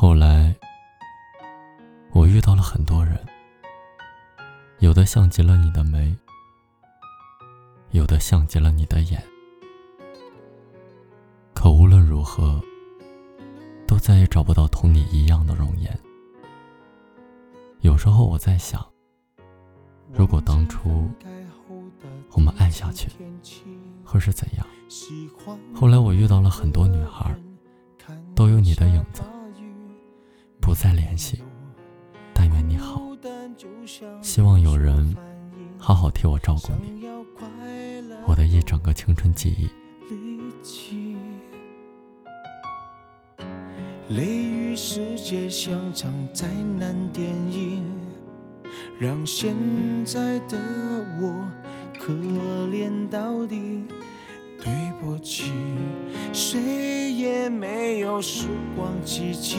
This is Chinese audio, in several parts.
后来，我遇到了很多人，有的像极了你的眉，有的像极了你的眼。可无论如何，都再也找不到同你一样的容颜。有时候我在想，如果当初我们爱下去，会是怎样？后来我遇到了很多女孩，都有你的影子。再联系，但愿你好。希望有人好好替我照顾你，我的一整个青春记忆。雷雨世界像场灾难电影，让现在的我可怜到底。对不起，谁也没有时光机器。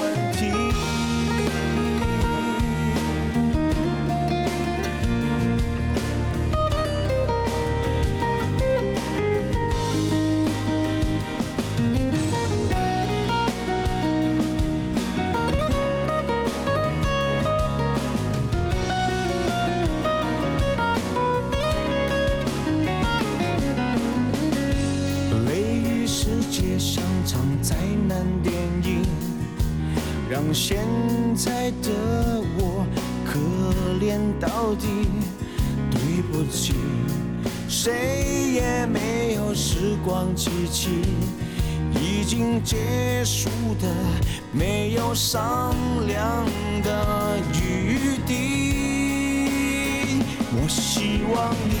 看电影让现在的我可怜到底。对不起，谁也没有时光机器，已经结束的，没有商量的余地。我希望你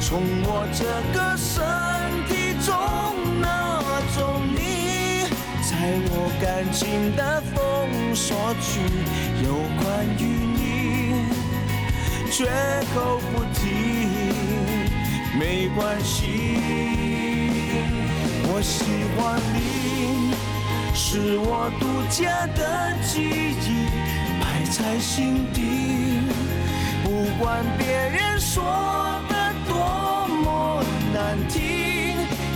从我这个身体中拿走你。在我感情的封锁区，有关于你，绝口不提，没关系。我喜欢你，是我独家的记忆，摆在心底。不管别人说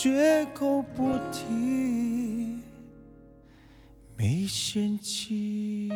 绝口不提没嫌弃。